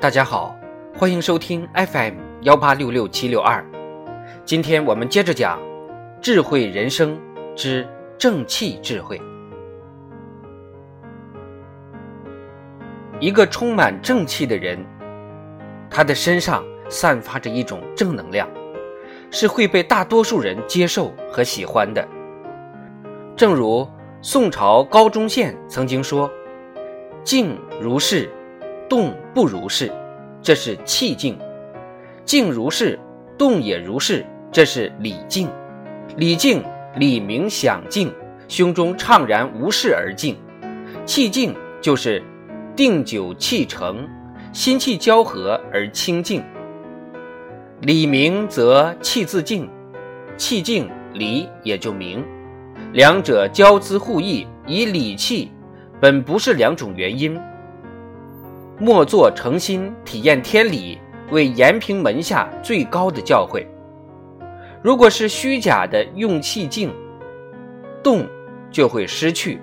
大家好，欢迎收听 FM 幺八六六七六二。今天我们接着讲智慧人生之正气智慧。一个充满正气的人，他的身上散发着一种正能量，是会被大多数人接受和喜欢的。正如宋朝高宗宪曾经说：“静如是。”动不如是，这是气静；静如是，动也如是，这是理静。理静，理明想静，胸中怅然无事而静。气静就是定久气成，心气交合而清静。理明则气自静，气静理也就明。两者交织互益，以理气，本不是两种原因。莫作诚心，体验天理，为延平门下最高的教诲。如果是虚假的用气静动，就会失去，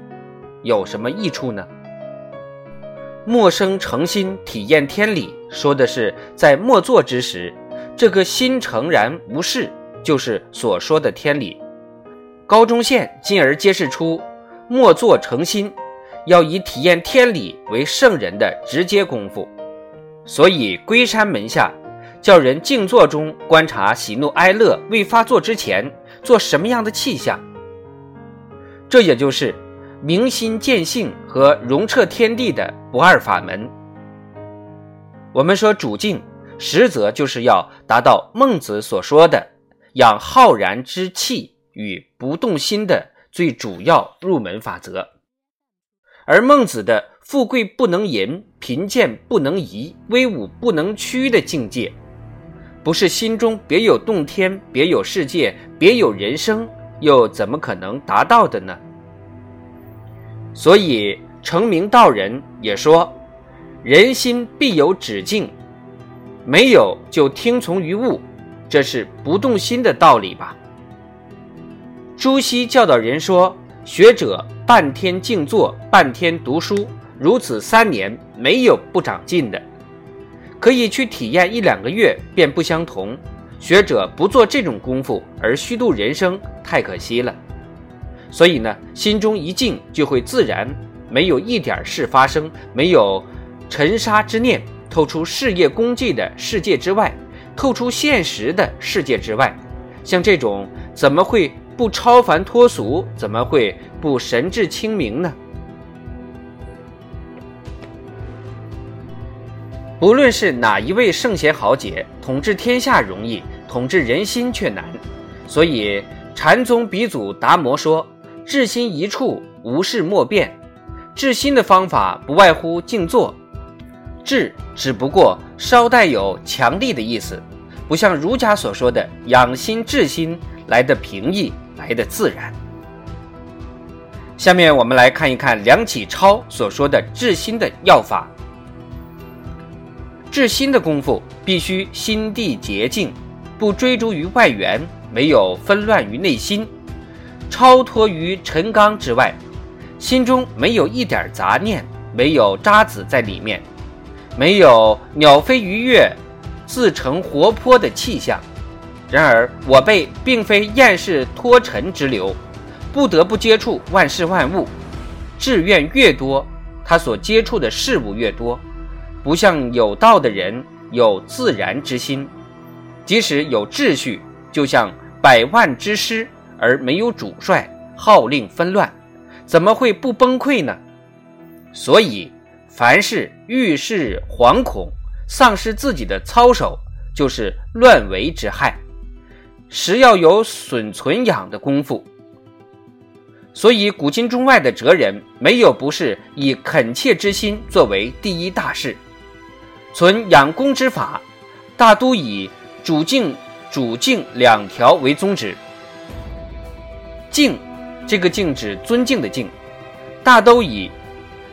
有什么益处呢？莫生诚心，体验天理，说的是在默坐之时，这个心诚然无事，就是所说的天理。高中宪进而揭示出默坐诚心。要以体验天理为圣人的直接功夫，所以龟山门下叫人静坐中观察喜怒哀乐未发作之前做什么样的气象，这也就是明心见性和融彻天地的不二法门。我们说主静，实则就是要达到孟子所说的养浩然之气与不动心的最主要入门法则。而孟子的“富贵不能淫，贫贱不能移，威武不能屈”的境界，不是心中别有洞天、别有世界、别有人生，又怎么可能达到的呢？所以成名道人也说：“人心必有止境，没有就听从于物，这是不动心的道理吧？”朱熹教导人说：“学者。”半天静坐，半天读书，如此三年没有不长进的。可以去体验一两个月便不相同。学者不做这种功夫而虚度人生，太可惜了。所以呢，心中一静，就会自然没有一点事发生，没有尘沙之念，透出事业功绩的世界之外，透出现实的世界之外。像这种怎么会？不超凡脱俗，怎么会不神志清明呢？不论是哪一位圣贤豪杰，统治天下容易，统治人心却难。所以禅宗鼻祖达摩说：“治心一处，无事莫变。”治心的方法不外乎静坐。治只不过稍带有强力的意思，不像儒家所说的养心治心来的平易。来的自然。下面我们来看一看梁启超所说的治心的要法。治心的功夫必须心地洁净，不追逐于外缘，没有纷乱于内心，超脱于尘缸之外，心中没有一点杂念，没有渣子在里面，没有鸟飞鱼跃、自成活泼的气象。然而，我辈并非厌世脱尘之流，不得不接触万事万物。志愿越多，他所接触的事物越多。不像有道的人有自然之心，即使有秩序，就像百万之师而没有主帅，号令纷乱，怎么会不崩溃呢？所以，凡是遇事惶恐、丧失自己的操守，就是乱为之害。实要有损存养的功夫，所以古今中外的哲人没有不是以恳切之心作为第一大事，存养功之法，大都以主静、主静两条为宗旨。敬，这个敬指尊敬的敬，大都以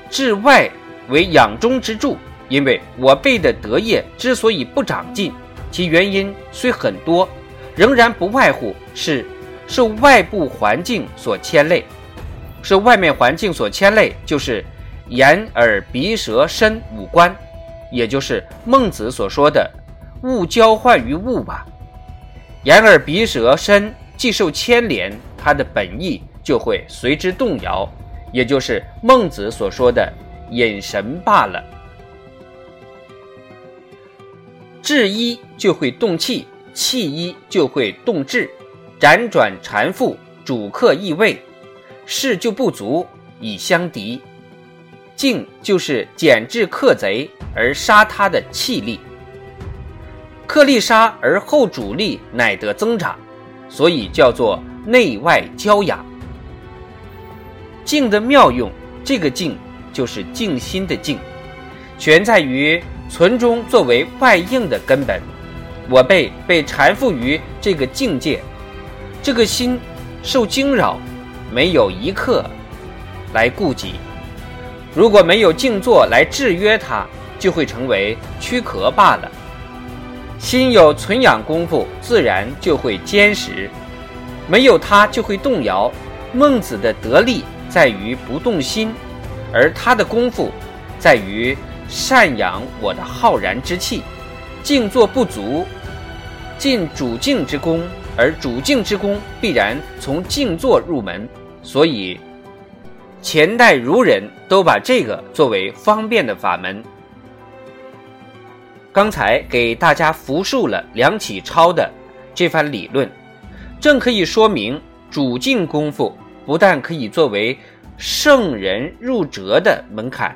治外为养中之助。因为我辈的德业之所以不长进，其原因虽很多。仍然不外乎是受外部环境所牵累，受外面环境所牵累，就是眼耳鼻舌身五官，也就是孟子所说的“物交换于物”吧。眼耳鼻舌身既受牵连，它的本意就会随之动摇，也就是孟子所说的“引神”罢了。志一就会动气，气一就会动志，辗转缠缚，主客易位，事就不足以相敌。静就是减制克贼而杀他的气力。克力杀而后主力乃得增长，所以叫做内外交养。静的妙用，这个静就是静心的静，全在于存中作为外应的根本。我辈被缠缚于这个境界，这个心受惊扰，没有一刻来顾及。如果没有静坐来制约它，就会成为躯壳罢了。心有存养功夫，自然就会坚实；没有它，就会动摇。孟子的得力在于不动心，而他的功夫在于善养我的浩然之气。静坐不足，尽主静之功，而主静之功必然从静坐入门。所以，前代儒人都把这个作为方便的法门。刚才给大家复述了梁启超的这番理论，正可以说明主静功夫不但可以作为圣人入哲的门槛，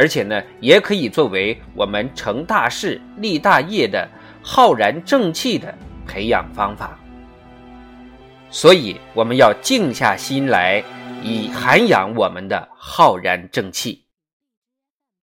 而且呢，也可以作为我们成大事、立大业的浩然正气的培养方法。所以，我们要静下心来，以涵养我们的浩然正气。